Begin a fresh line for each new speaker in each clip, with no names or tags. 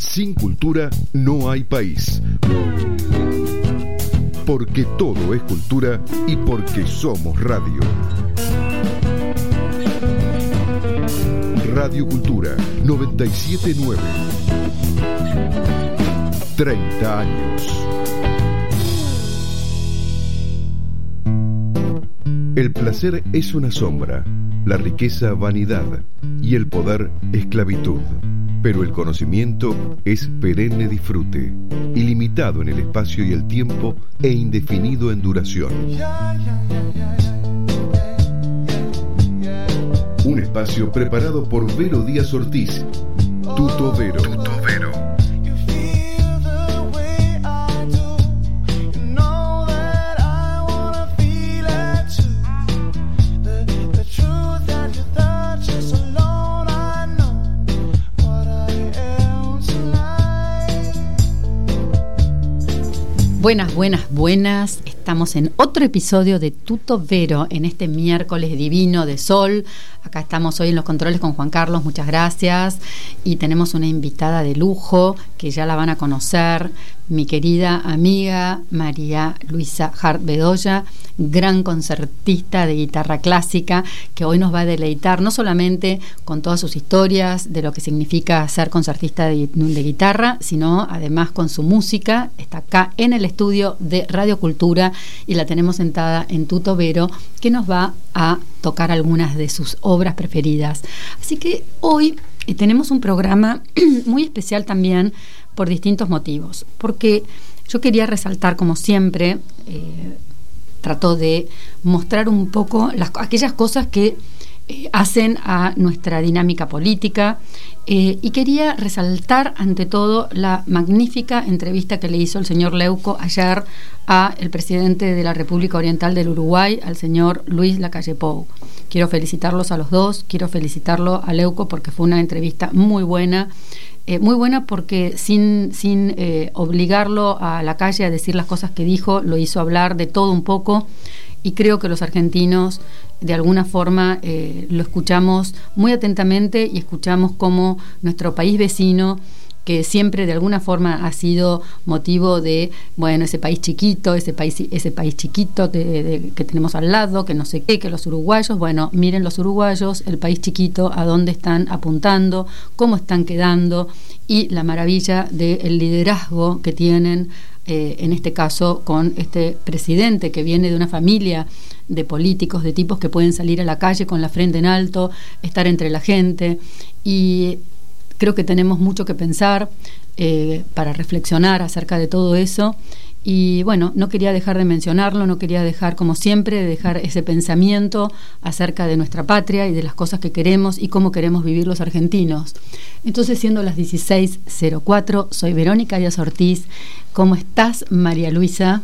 Sin cultura no hay país. Porque todo es cultura y porque somos radio. Radio Cultura 979. 30 años. El placer es una sombra, la riqueza vanidad y el poder esclavitud. Pero el conocimiento es perenne disfrute, ilimitado en el espacio y el tiempo e indefinido en duración. Un espacio preparado por Vero Díaz Ortiz, Tuto Vero.
Buenas, buenas, buenas. Estamos en otro episodio de Tuto Vero en este miércoles divino de sol. Acá estamos hoy en los controles con Juan Carlos, muchas gracias. Y tenemos una invitada de lujo que ya la van a conocer, mi querida amiga María Luisa Hart Bedoya, gran concertista de guitarra clásica, que hoy nos va a deleitar no solamente con todas sus historias de lo que significa ser concertista de, guitarra, sino además con su música. Está acá en el estudio de Radio Cultura y la tenemos sentada en Tutovero, que nos va a tocar algunas de sus obras preferidas. Así que hoy eh, tenemos un programa muy especial también por distintos motivos. Porque yo quería resaltar, como siempre, eh, trató de mostrar un poco las, aquellas cosas que eh, hacen a nuestra dinámica política eh, y quería resaltar ante todo la magnífica entrevista que le hizo el señor Leuco ayer a el presidente de la República Oriental del Uruguay, al señor Luis Lacalle Pou. Quiero felicitarlos a los dos, quiero felicitarlo a Leuco porque fue una entrevista muy buena. Eh, muy buena porque sin, sin eh, obligarlo a la calle a decir las cosas que dijo, lo hizo hablar de todo un poco y creo que los argentinos de alguna forma eh, lo escuchamos muy atentamente y escuchamos cómo nuestro país vecino siempre de alguna forma ha sido motivo de, bueno, ese país chiquito, ese país, ese país chiquito que tenemos al lado, que no sé qué, que los uruguayos, bueno, miren los uruguayos, el país chiquito, a dónde están apuntando, cómo están quedando y la maravilla del liderazgo que tienen, eh, en este caso, con este presidente que viene de una familia de políticos, de tipos que pueden salir a la calle con la frente en alto, estar entre la gente. Y Creo que tenemos mucho que pensar eh, para reflexionar acerca de todo eso. Y bueno, no quería dejar de mencionarlo, no quería dejar, como siempre, de dejar ese pensamiento acerca de nuestra patria y de las cosas que queremos y cómo queremos vivir los argentinos. Entonces, siendo las 16.04, soy Verónica Díaz Ortiz. ¿Cómo estás, María Luisa?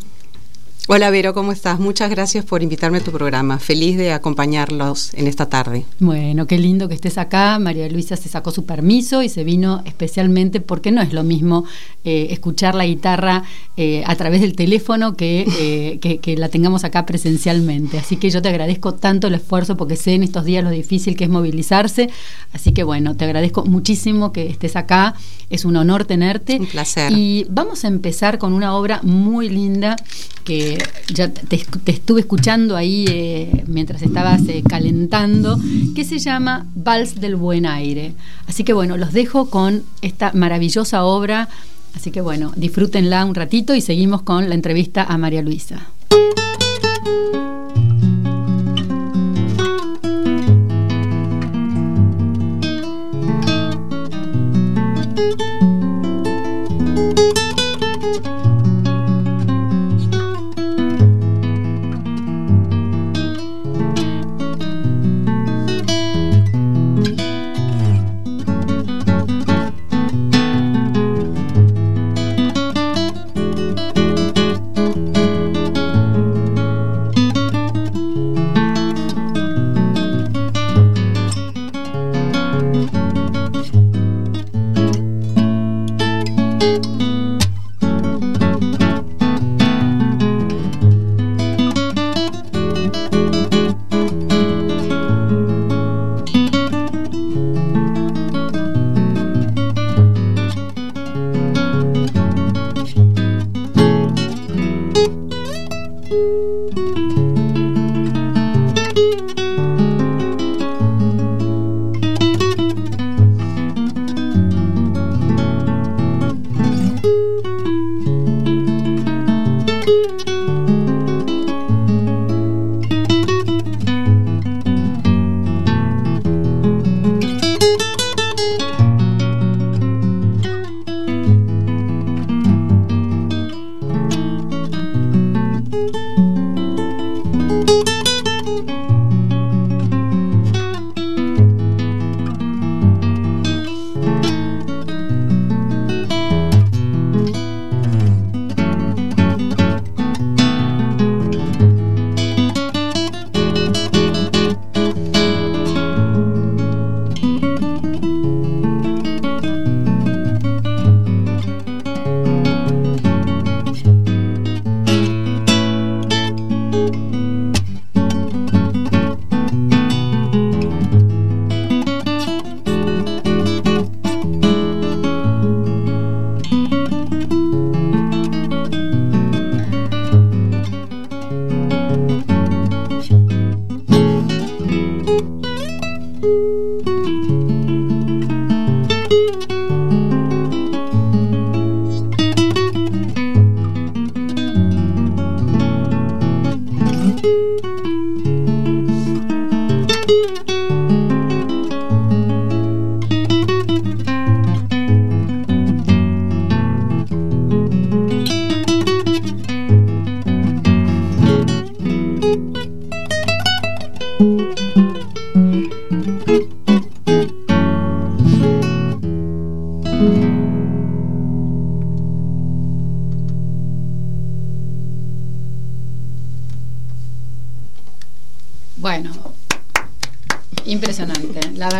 Hola Vero, ¿cómo estás? Muchas gracias por invitarme a tu programa. Feliz de acompañarlos en esta tarde.
Bueno, qué lindo que estés acá. María Luisa se sacó su permiso y se vino especialmente porque no es lo mismo eh, escuchar la guitarra eh, a través del teléfono eh, que, que, la tengamos acá presencialmente. Así que yo te agradezco tanto el esfuerzo porque sé en estos días lo difícil que es movilizarse. Así que bueno, te agradezco muchísimo que estés acá. Es un honor tenerte.
Un placer.
Y vamos a empezar con una obra muy linda que ya te, estuve escuchando ahí eh, mientras estabas eh, calentando, que se llama Vals del Buen Aire. Así que bueno, los dejo con esta maravillosa obra. Así que bueno, disfrútenla un ratito y seguimos con la entrevista a María Luisa.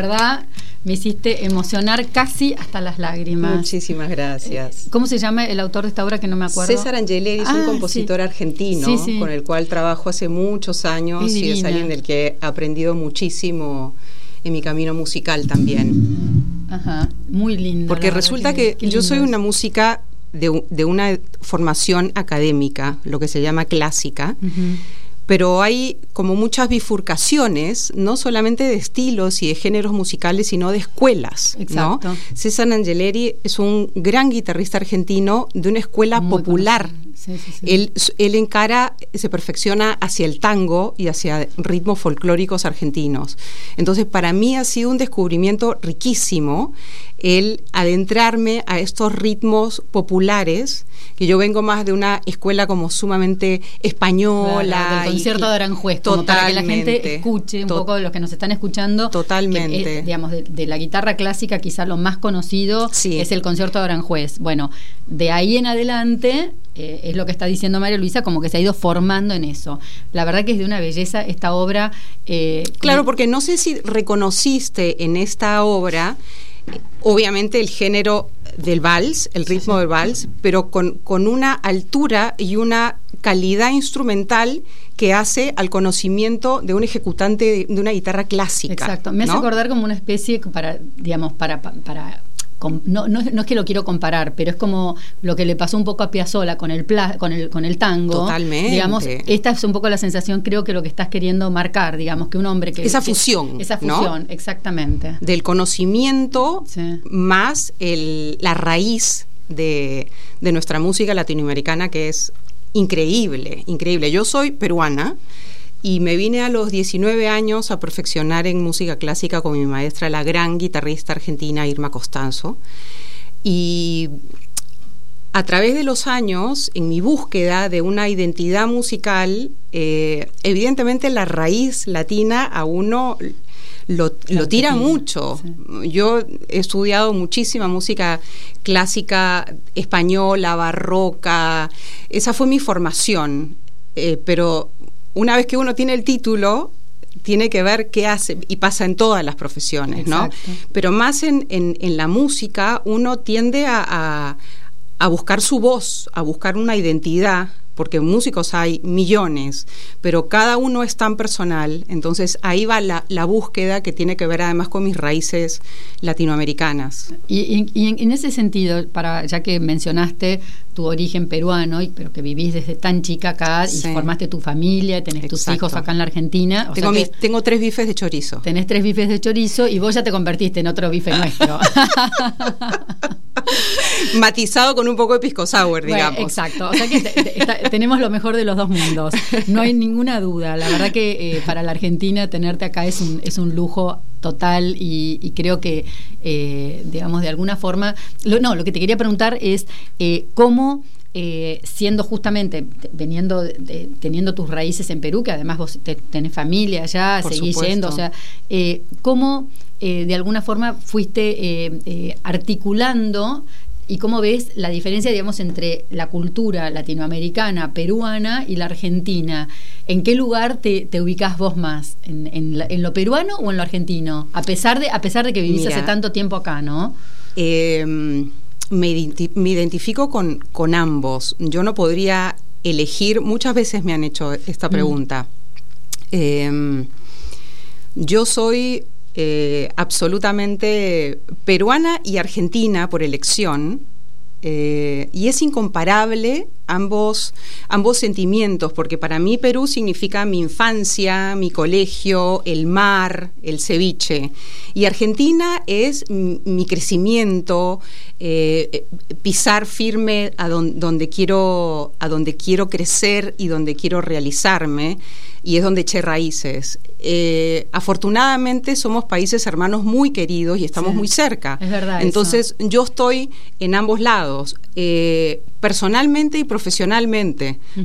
Verdad, me hiciste emocionar casi hasta las lágrimas.
Muchísimas gracias.
Eh, ¿Cómo se llama el autor de esta obra que no me acuerdo?
César Angeleri es un ah, compositor argentino con el cual trabajo hace muchos años y es alguien del que he aprendido muchísimo en mi camino musical también.
Ajá, muy lindo.
Porque resulta que, yo soy una música de, de, una formación académica, lo que se llama clásica pero hay como muchas bifurcaciones, no solamente de estilos y de géneros musicales, sino de escuelas. Exacto. César Angeleri es un gran guitarrista argentino de una escuela popular. Él, él, encara, se perfecciona hacia el tango y hacia ritmos folclóricos argentinos. Entonces, para mí ha sido un descubrimiento riquísimo el adentrarme a estos ritmos populares, que yo vengo más de una escuela como sumamente española.
del concierto de Aranjuez, como para que la gente escuche un poco de los que nos están escuchando.
Totalmente.
digamos, de, la guitarra clásica quizá lo más conocido es el concierto de Aranjuez. Bueno, de ahí en adelante eh, es lo que está diciendo María Luisa, como que se ha ido formando en eso. La verdad que es de una belleza esta obra.
Eh, claro, porque no sé si reconociste en esta obra obviamente el género del vals, el ritmo del vals, pero con, una altura y una calidad instrumental que hace al conocimiento de un ejecutante de, una guitarra clásica.
Exacto, me hace acordar como una especie para, digamos, para, para no, no, es que lo quiero comparar, pero es como lo que le pasó un poco a Piazzolla con el, con el, con el tango.
Totalmente.
Digamos, esta es un poco la sensación, creo que lo que estás queriendo marcar, digamos, que un hombre que...
Esa fusión.
esa fusión, exactamente.
Del conocimiento más el, la raíz de, de nuestra música latinoamericana, que es increíble, increíble. Yo soy peruana y me vine a los 19 años a perfeccionar en música clásica con mi maestra, la gran guitarrista argentina Irma Costanzo. Y a través de los años, en mi búsqueda de una identidad musical, eh, evidentemente la raíz latina a uno lo, tira mucho. Yo he estudiado muchísima música clásica española, barroca, esa fue mi formación, eh, pero una vez que uno tiene el título, tiene que ver qué hace, y pasa en todas las profesiones, ¿no? Pero más en, en, la música, uno tiende a, a buscar su voz, a buscar una identidad, porque músicos hay millones, pero cada uno es tan personal, entonces ahí va la, búsqueda que tiene que ver además con mis raíces latinoamericanas.
Y, en, ese sentido, para ya que mencionaste tu origen peruano, y, pero que vivís desde tan chica acá y formaste tu familia, tenés tus hijos acá en la Argentina.
tengo, tengo tres bifes de chorizo.
Tenés tres bifes de chorizo y vos ya te convertiste en otro bife nuestro.
Matizado con un poco de pisco sour, digamos.
exacto. O sea que tenemos lo mejor de los dos mundos. No hay ninguna duda. La verdad que eh, para la Argentina tenerte acá es un, es un lujo total y, creo que, eh, digamos, de alguna forma... no, lo que te quería preguntar es eh, cómo... siendo justamente, veniendo, teniendo tus raíces en Perú, que además vos tenés familia allá, seguís yendo, o sea, ¿cómo de alguna forma fuiste articulando y cómo ves la diferencia, digamos, entre la cultura latinoamericana, peruana y la argentina. ¿En qué lugar te, te ubicas vos más? ¿En, lo peruano o en lo argentino? A pesar de, a pesar de que vivís hace tanto tiempo acá, ¿no?
Em, me, identifico con, con, ambos. Yo no podría elegir, muchas veces me han hecho esta mm. pregunta. Em, yo soy eh, absolutamente peruana y argentina por elección. Eh, y es incomparable ambos, ambos sentimientos, porque para mí Perú significa mi infancia, mi colegio, el mar, el ceviche. Y Argentina es mi crecimiento, eh, pisar firme a donde, quiero, a donde quiero crecer y donde quiero realizarme y es donde eché raíces. Eh, afortunadamente somos países hermanos muy queridos y estamos muy cerca.
Es verdad.
Entonces yo estoy en ambos lados lados, eh, personalmente y profesionalmente.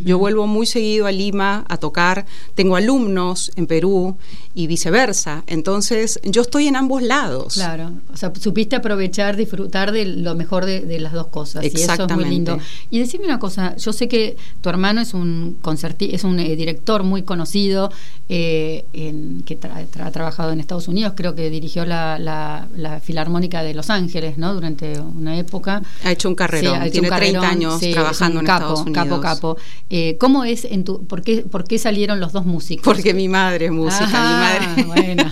Yo vuelvo muy seguido a Lima a tocar, tengo alumnos en Perú y viceversa. Entonces, yo estoy en ambos lados.
Claro, o sea, supiste aprovechar, disfrutar de lo mejor de, las dos cosas. Y eso es muy lindo. Y decime una cosa, yo sé que tu hermano es un concerti es un eh, director muy conocido eh, en, que ha trabajado en Estados Unidos, creo que dirigió la, la, Filarmónica de Los Ángeles, ¿no? Durante una época.
Ha hecho un carrerón, tiene 30 años trabajando en
capo. Capo, capo. Eh, ¿Cómo es en tu, por qué, por qué salieron los dos músicos?
Porque mi madre es música, mi madre.
Bueno.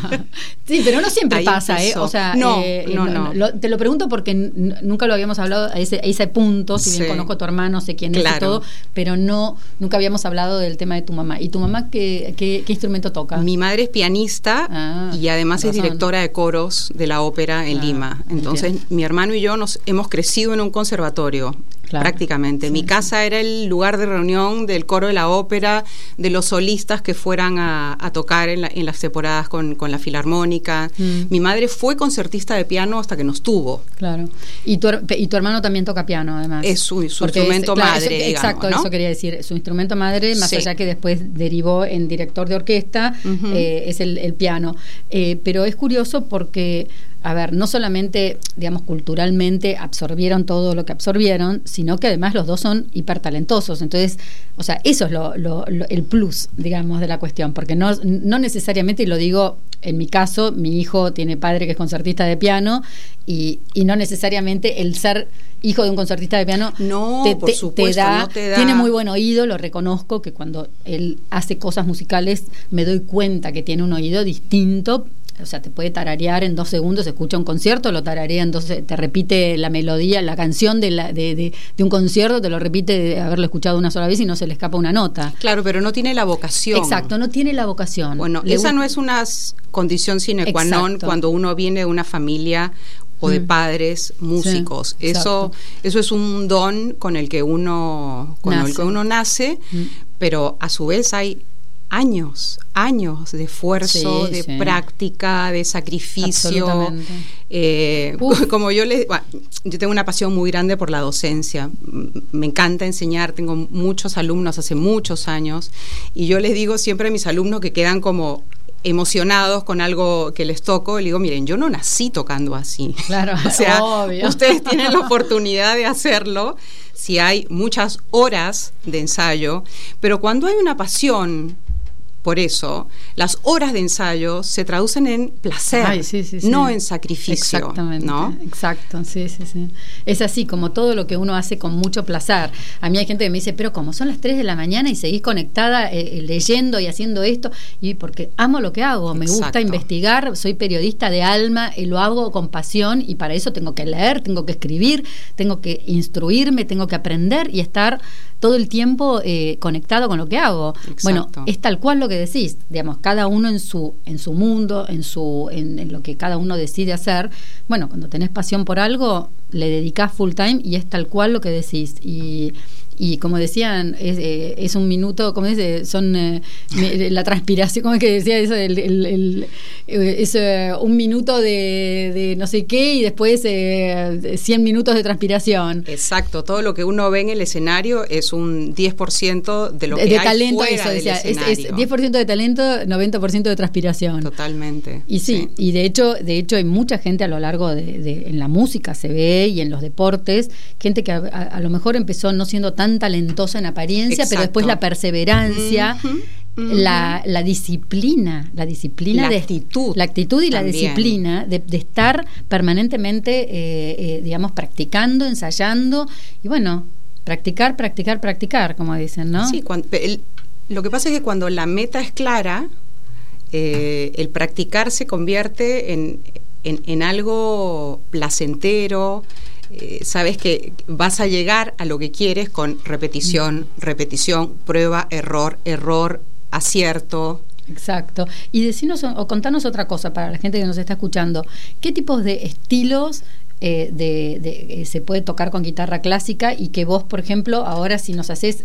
Sí, pero no siempre pasa, ¿eh? O sea,
no, eh, no, no.
te lo pregunto porque nunca lo habíamos hablado a ese, a ese punto, si bien conozco a tu hermano, sé quién es y todo, pero no, nunca habíamos hablado del tema de tu mamá. ¿Y tu mamá qué, qué, instrumento toca?
Mi madre es pianista ah, y además es directora de coros de la ópera en ah, Lima. Entonces, mi hermano y yo nos hemos crecido en un conservatorio prácticamente. Mi casa era el lugar de reunión del coro de la ópera, de los solistas que fueran a, tocar en, las temporadas con, la filarmónica. Mm. Mi madre fue concertista de piano hasta que nos tuvo.
Claro. Y tu, y tu hermano también toca piano, además.
Es su, instrumento madre.
exacto, eso quería decir. Su instrumento madre, más allá que después derivó en director de orquesta, eh, es el, piano. Eh, pero es curioso porque a ver, no solamente, digamos, culturalmente absorbieron todo lo que absorbieron, sino que además los dos son hipertalentosos. Entonces, o sea, eso es lo, el plus, digamos, de la cuestión, porque no, no necesariamente, y lo digo en mi caso, mi hijo tiene padre que es concertista de piano y, y no necesariamente el ser hijo de un concertista de piano
no, te, por supuesto,
no te da, tiene muy buen oído, lo reconozco que cuando él hace cosas musicales me doy cuenta que tiene un oído distinto o sea, te puede tararear en dos segundos, escucha un concierto, lo tararea entonces te repite la melodía, la canción de, la, de, de, un concierto, te lo repite de haberlo escuchado una sola vez y no se le escapa una nota.
Claro, pero no tiene la vocación.
Exacto, no tiene la vocación.
Bueno, esa no es una condición sine qua non cuando uno viene de una familia o de mm. padres músicos. eso, eso es un don con el que uno, con el que uno nace, mm. pero a su vez hay años, años de esfuerzo, de práctica, de sacrificio. Eh, como yo les, yo tengo una pasión muy grande por la docencia. Me encanta enseñar, tengo muchos alumnos hace muchos años y yo les digo siempre a mis alumnos que quedan como emocionados con algo que les toco, le digo, miren, yo no nací tocando así.
Claro,
o sea, ustedes tienen la oportunidad de hacerlo si hay muchas horas de ensayo, pero cuando hay una pasión por eso, las horas de ensayo se traducen en placer, no en sacrificio.
Exactamente. ¿no? Exacto, sí, sí, sí. Es así, como todo lo que uno hace con mucho placer. A mí hay gente que me dice, pero como son las 3 de la mañana y seguís conectada eh, eh, leyendo y haciendo esto, y porque amo lo que hago, me gusta investigar, soy periodista de alma, y lo hago con pasión y para eso tengo que leer, tengo que escribir, tengo que instruirme, tengo que aprender y estar todo el tiempo eh, conectado con lo que hago. Bueno, es tal cual lo que decís, digamos, cada uno en su, en su mundo, en, su, en, lo que cada uno decide hacer. Bueno, cuando tenés pasión por algo, le dedicás full time y es tal cual lo que decís. Y y como decían, es, eh, es un minuto, como dice, son eh, la transpiración, como es que decía eso? El, el, eh, es un minuto de, de, no sé qué y después 100 minutos de transpiración.
Exacto, todo lo que uno ve en el escenario es un 10% de lo que
de
hay
talento,
fuera
eso, decía, es, 10% de talento, 90% de transpiración.
Totalmente.
Y sí, y de hecho, de hecho hay mucha gente a lo largo de, en la música se ve y en los deportes, gente que a lo mejor empezó no siendo tan talentosa en apariencia, pero después la perseverancia. La, disciplina, la disciplina
de actitud,
la actitud y la disciplina de, estar permanentemente, eh, eh, digamos, practicando, ensayando y bueno, practicar, practicar, practicar, como dicen, ¿no?
Sí, lo que pasa es que cuando la meta es clara, eh, el practicar se convierte en, en algo placentero, eh, sabes que vas a llegar a lo que quieres con repetición, repetición, prueba, error, error, acierto.
Exacto. Y decinos o contanos otra cosa para la gente que nos está escuchando. ¿Qué tipos de estilos eh, de, eh, se puede tocar con guitarra clásica y que vos, por ejemplo, ahora si nos haces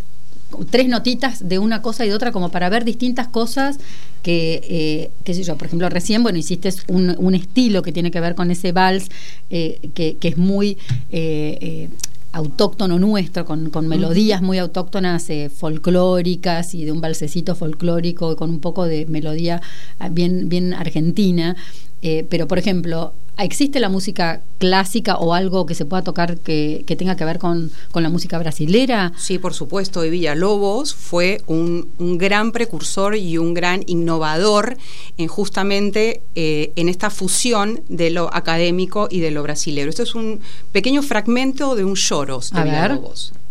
tres notitas de una cosa y de otra como para ver distintas cosas que, eh, qué sé yo, por ejemplo, recién, bueno, hiciste un, estilo que tiene que ver con ese vals eh, que, que, es muy... Eh, autóctono nuestro, con, melodías muy autóctonas, eh, folclóricas y de un balsecito folclórico con un poco de melodía ah, bien, bien argentina. Eh, pero, por ejemplo, ¿existe la música clásica o algo que se pueda tocar que, tenga que ver con, la música brasilera?
Sí, por supuesto. Y Villalobos fue un, gran precursor y un gran innovador en justamente eh, en esta fusión de lo académico y de lo brasilero. Esto es un pequeño fragmento de un choros de Villalobos. No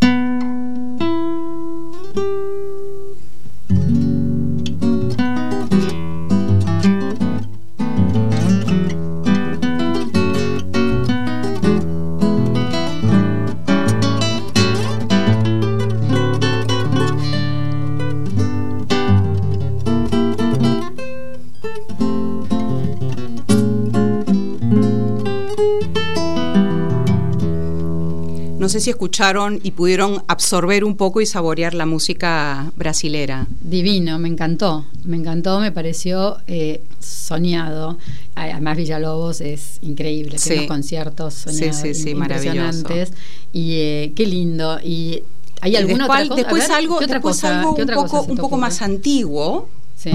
sé si escucharon y pudieron absorber un poco y saborear la música brasilera.
Divino, me encantó, me encantó, me pareció eh, soñado. Además Villalobos es increíble, tiene unos conciertos soñados, impresionantes y eh, qué lindo. Y hay alguna
otra cosa? Después algo, después algo un poco, un poco más antiguo. Sí.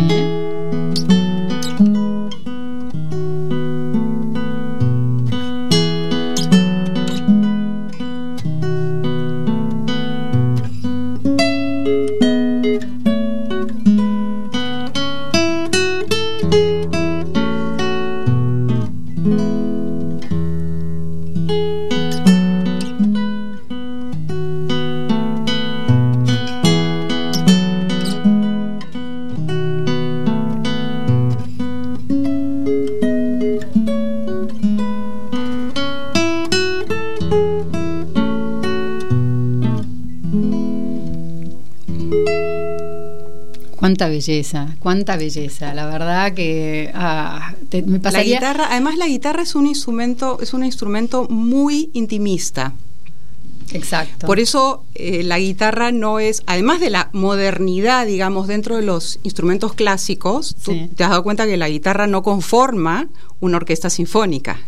Belleza, cuánta belleza. La verdad que ah, me pasaría...
La guitarra, además la guitarra es un instrumento, es un instrumento muy intimista.
Exacto.
Por eso eh, la guitarra no es, además de la modernidad, digamos, dentro de los instrumentos clásicos, tú te has dado cuenta que la guitarra no conforma una orquesta sinfónica,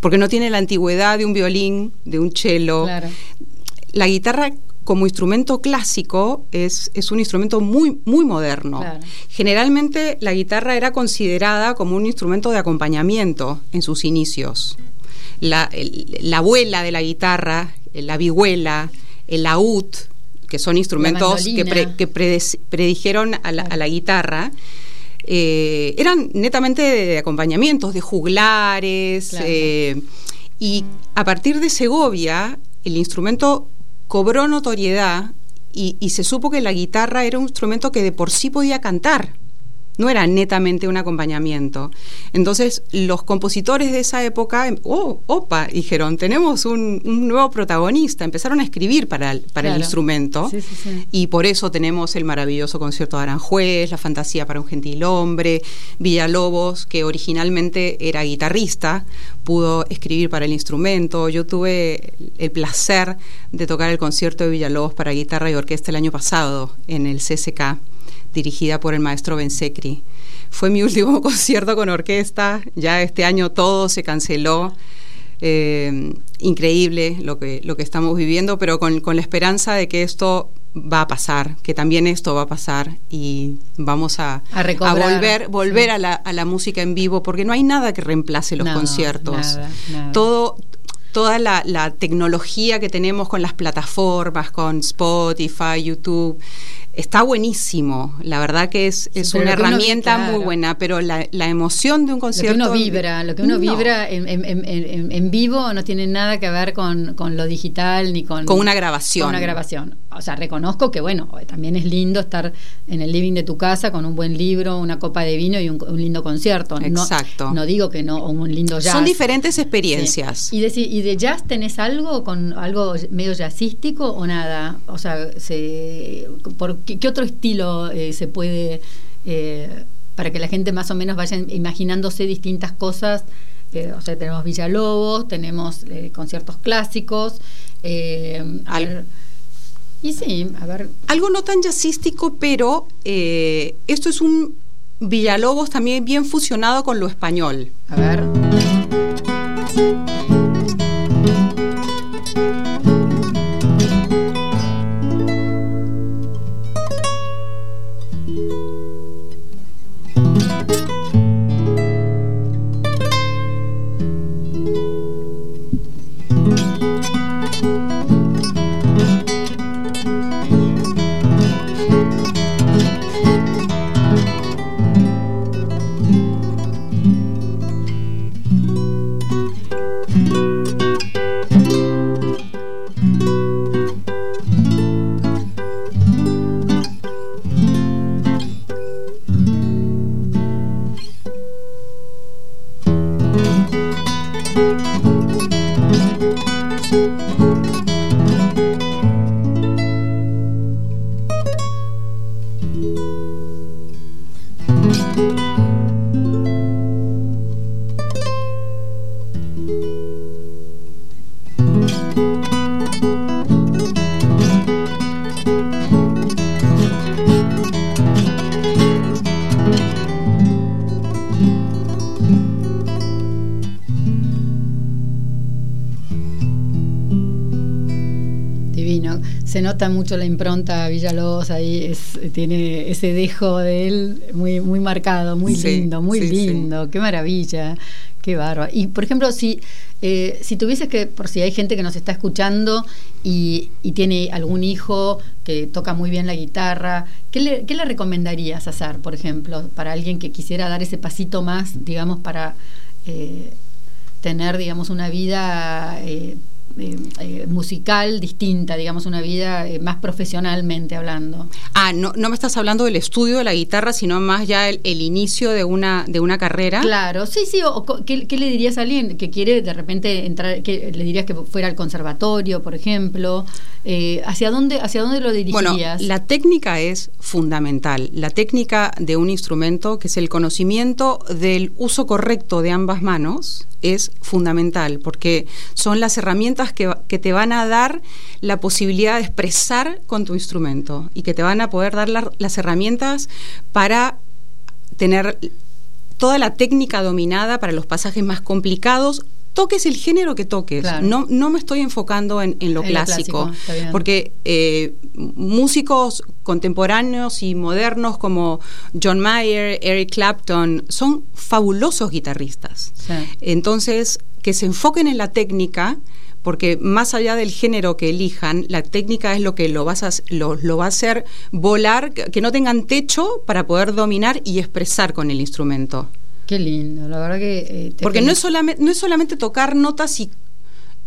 porque no tiene la antigüedad de un violín, de un cello. Claro. La guitarra como instrumento clásico es, es un instrumento muy, muy moderno. Generalmente la guitarra era considerada como un instrumento de acompañamiento en sus inicios. La, abuela de la guitarra, la vihuela, el laúd, que son instrumentos que, predijeron a la, guitarra, eh, eran netamente de, acompañamientos, de juglares. Eh, y a partir de Segovia, el instrumento cobró notoriedad y, y, se supo que la guitarra era un instrumento que de por sí podía cantar no era netamente un acompañamiento. Entonces, los compositores de esa época, oh, opa, dijeron, tenemos un, nuevo protagonista, empezaron a escribir para el, para el instrumento, y por eso tenemos el maravilloso concierto de Aranjuez, la fantasía para un gentil hombre, Villalobos, que originalmente era guitarrista, pudo escribir para el instrumento. Yo tuve el placer de tocar el concierto de Villalobos para guitarra y orquesta el año pasado en el CSK dirigida por el maestro Bensecri. Fue mi último concierto con orquesta, ya este año todo se canceló. Eh, increíble lo que, lo que estamos viviendo, pero con, la esperanza de que esto va a pasar, que también esto va a pasar y vamos a,
a,
volver, volver a, la, a, la, música en vivo, porque no hay nada que reemplace los conciertos. Todo, toda la, la, tecnología que tenemos con las plataformas, con Spotify, YouTube, está buenísimo. La verdad que es, es una herramienta muy buena, pero la, la, emoción de un concierto.
Lo que uno vibra, lo que uno vibra en, en, en, vivo no tiene nada que ver con, con, lo digital ni con.
Con una grabación.
Con una grabación. O sea, reconozco que, bueno, también es lindo estar en el living de tu casa con un buen libro, una copa de vino y un, lindo concierto.
Exacto.
No, digo que no, un lindo jazz.
Son diferentes experiencias.
¿Y, de, ¿Y de jazz tenés algo, con algo medio jazzístico o nada? O sea, se, por, ¿qué, otro estilo eh, se puede, eh, para que la gente más o menos vaya imaginándose distintas cosas? Eh, o sea, tenemos Villalobos, tenemos conciertos clásicos.
Al y sí, a ver. Algo no tan jazzístico, pero esto es un Villalobos también bien fusionado con lo español.
A ver. Se nota mucho la impronta Villalobos ahí, es, tiene ese dejo de él muy, muy marcado, muy lindo, muy lindo, qué maravilla, qué bárbaro. Y por ejemplo, si, eh, si tuvieses que, por si hay gente que nos está escuchando y, tiene algún hijo que toca muy bien la guitarra, ¿qué le, qué le recomendarías hacer, por ejemplo, para alguien que quisiera dar ese pasito más, digamos, para... Eh, tener, digamos, una vida eh, eh, eh, musical distinta, digamos, una vida eh, más profesionalmente hablando.
Ah, no, no me estás hablando del estudio de la guitarra, sino más ya el, inicio de una, de una carrera.
Claro, sí, sí. O, ¿qué, le dirías a alguien que quiere de repente entrar, que le dirías que fuera al conservatorio, por ejemplo? ¿hacia, dónde, ¿Hacia dónde lo dirigirías?
Bueno, la técnica es fundamental. La técnica de un instrumento, que es el conocimiento del uso correcto de ambas manos, es fundamental, porque son las herramientas que, te van a dar la posibilidad de expresar con tu instrumento y que te van a poder dar las herramientas para tener toda la técnica dominada para los pasajes más complicados toques el género que toques. No, no me estoy enfocando en, lo clásico, porque eh, músicos contemporáneos y modernos como John Mayer, Eric Clapton, son fabulosos guitarristas. Entonces, que se enfoquen en la técnica, porque más allá del género que elijan, la técnica es lo que lo, vas a, lo, lo, va a hacer volar, que no tengan techo para poder dominar y expresar con el instrumento.
Qué lindo, la verdad que...
Eh, porque no es, solamente, no es solamente tocar notas y,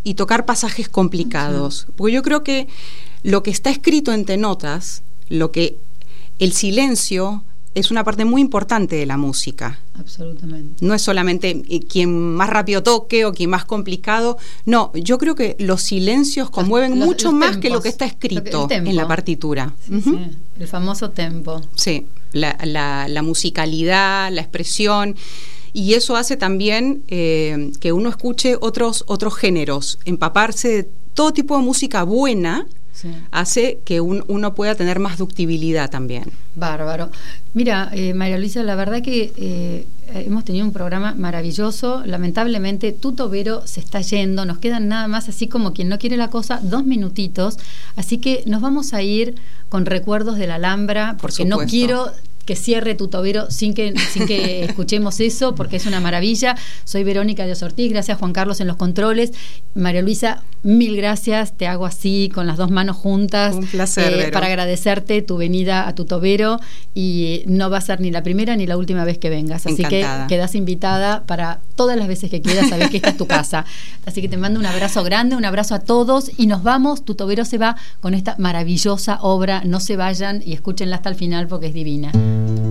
y tocar pasajes complicados, porque yo creo que lo que está escrito entre notas, lo que el silencio es una parte muy importante de la música.
Absolutamente.
No es solamente eh, quien más rápido toque o quien más complicado. No, yo creo que los silencios conmueven mucho más que lo que está escrito en la partitura.
El famoso tempo.
Sí la, musicalidad, la expresión y eso hace también eh, que uno escuche otros, otros géneros, empaparse de todo tipo de música buena. hace que uno pueda tener más ductibilidad también.
Bárbaro. Mira, eh, María Luisa, la verdad que eh, hemos tenido un programa maravilloso. Lamentablemente, Tuto Vero se está yendo. Nos quedan nada más, así como quien no quiere la cosa, dos minutitos. Así que nos vamos a ir con recuerdos de la Alhambra, porque no quiero que cierre tu tobero sin que, sin que escuchemos eso, porque es una maravilla. Soy Verónica de Ortiz, gracias Juan Carlos en los controles. María Luisa, mil gracias, te hago así con las dos manos juntas.
Un placer.
Eh, para agradecerte tu venida a tu tobero y no va a ser ni la primera ni la última vez que vengas. Así que quedas invitada para todas las veces que quieras, sabes que esta es tu casa. Así que te mando un abrazo grande, un abrazo a todos y nos vamos. Tu tobero se va con esta maravillosa obra. No se vayan y escúchenla hasta el final porque es divina. Thank you.